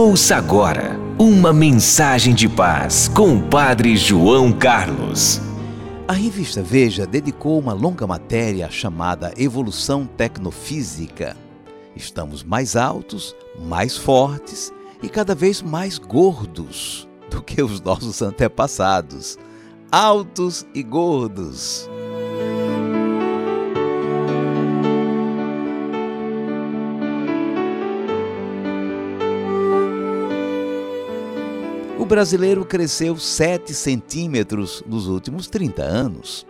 Ouça agora uma mensagem de paz com o Padre João Carlos. A revista Veja dedicou uma longa matéria chamada Evolução Tecnofísica. Estamos mais altos, mais fortes e cada vez mais gordos do que os nossos antepassados. Altos e gordos. O brasileiro cresceu 7 centímetros nos últimos 30 anos.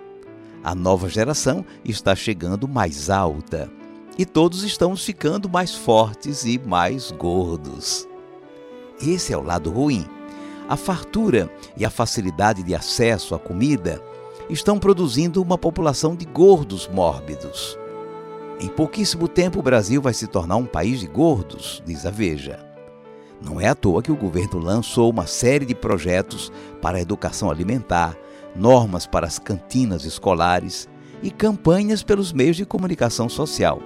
A nova geração está chegando mais alta e todos estamos ficando mais fortes e mais gordos. Esse é o lado ruim. A fartura e a facilidade de acesso à comida estão produzindo uma população de gordos mórbidos. Em pouquíssimo tempo, o Brasil vai se tornar um país de gordos, diz a Veja. Não é à toa que o governo lançou uma série de projetos para a educação alimentar, normas para as cantinas escolares e campanhas pelos meios de comunicação social.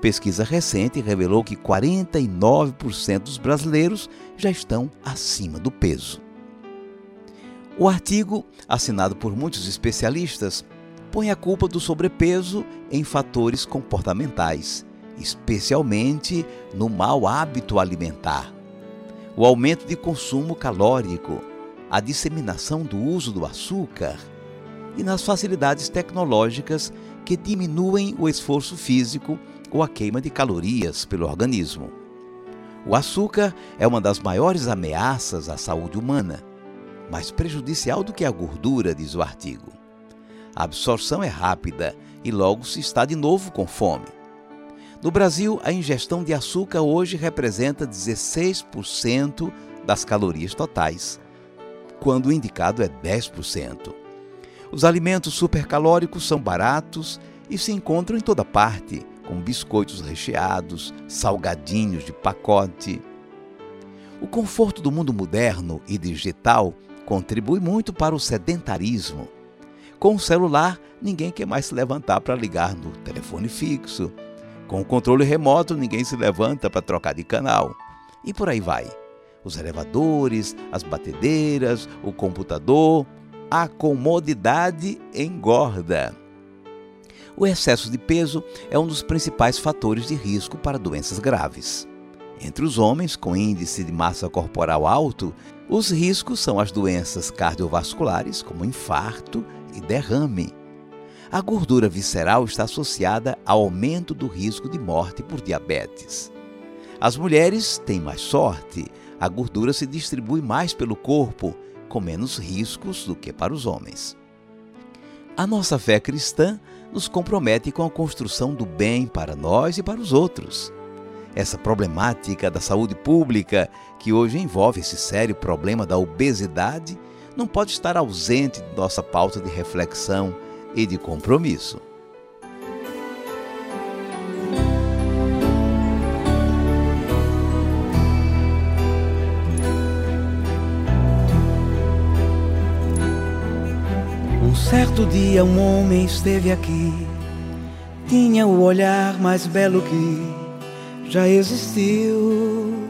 Pesquisa recente revelou que 49% dos brasileiros já estão acima do peso. O artigo, assinado por muitos especialistas, põe a culpa do sobrepeso em fatores comportamentais especialmente no mau hábito alimentar, o aumento de consumo calórico, a disseminação do uso do açúcar e nas facilidades tecnológicas que diminuem o esforço físico ou a queima de calorias pelo organismo. O açúcar é uma das maiores ameaças à saúde humana, mais prejudicial do que a gordura, diz o artigo. A absorção é rápida e logo se está de novo com fome. No Brasil, a ingestão de açúcar hoje representa 16% das calorias totais, quando o indicado é 10%. Os alimentos supercalóricos são baratos e se encontram em toda parte, como biscoitos recheados, salgadinhos de pacote. O conforto do mundo moderno e digital contribui muito para o sedentarismo. Com o celular, ninguém quer mais se levantar para ligar no telefone fixo com o controle remoto, ninguém se levanta para trocar de canal. E por aí vai. Os elevadores, as batedeiras, o computador, a comodidade engorda. O excesso de peso é um dos principais fatores de risco para doenças graves. Entre os homens com índice de massa corporal alto, os riscos são as doenças cardiovasculares, como infarto e derrame, a gordura visceral está associada ao aumento do risco de morte por diabetes. As mulheres têm mais sorte, a gordura se distribui mais pelo corpo, com menos riscos do que para os homens. A nossa fé cristã nos compromete com a construção do bem para nós e para os outros. Essa problemática da saúde pública, que hoje envolve esse sério problema da obesidade, não pode estar ausente de nossa pauta de reflexão e de compromisso. Um certo dia um homem esteve aqui, tinha o olhar mais belo que já existiu.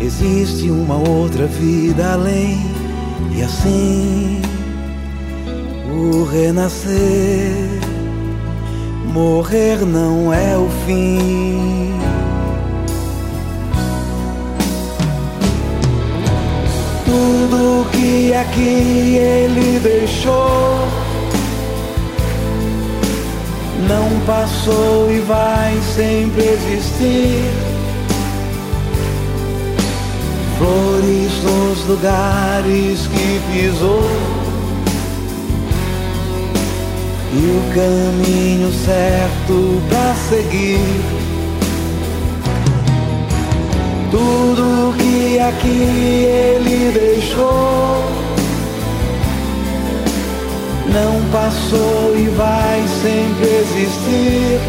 Existe uma outra vida além, e assim o renascer. Morrer não é o fim. Tudo que aqui ele deixou não passou e vai sempre existir. Nos lugares que pisou e o caminho certo para seguir. Tudo que aqui ele deixou não passou e vai sempre existir.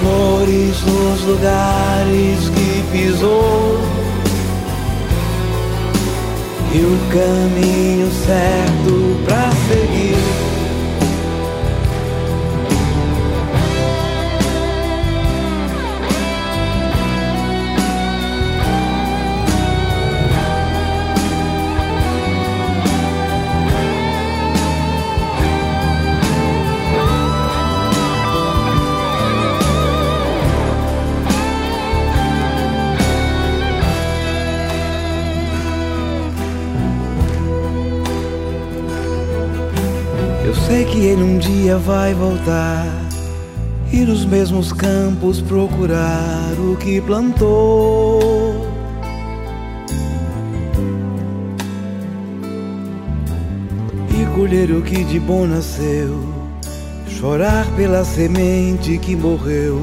Flores nos lugares pisou e o caminho certo para seguir. Sei que ele um dia vai voltar e nos mesmos campos procurar o que plantou. E colher o que de bom nasceu, chorar pela semente que morreu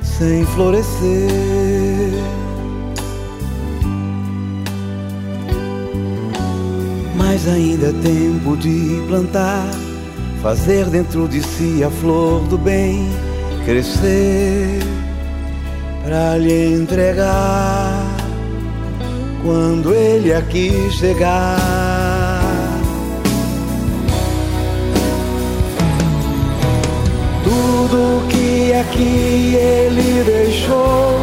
sem florescer. Mas ainda é tempo de plantar fazer dentro de si a flor do bem crescer para lhe entregar quando ele aqui chegar. Tudo que aqui ele deixou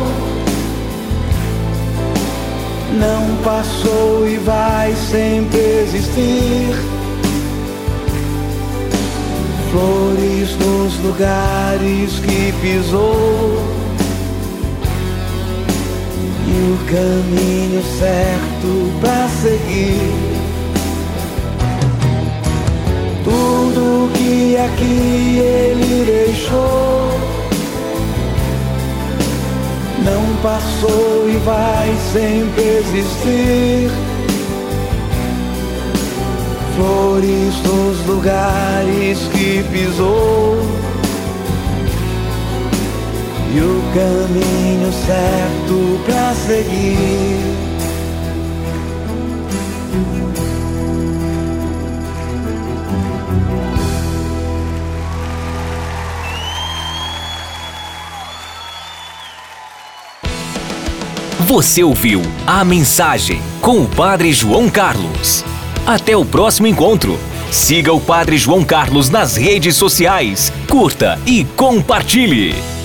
não passou e vai sempre existir flores nos lugares que pisou e o caminho certo para seguir. Tudo que aqui ele deixou não passou e vai sempre existir flores nos lugares que pisou e o caminho certo para seguir. Você ouviu a mensagem com o Padre João Carlos. Até o próximo encontro. Siga o Padre João Carlos nas redes sociais, curta e compartilhe.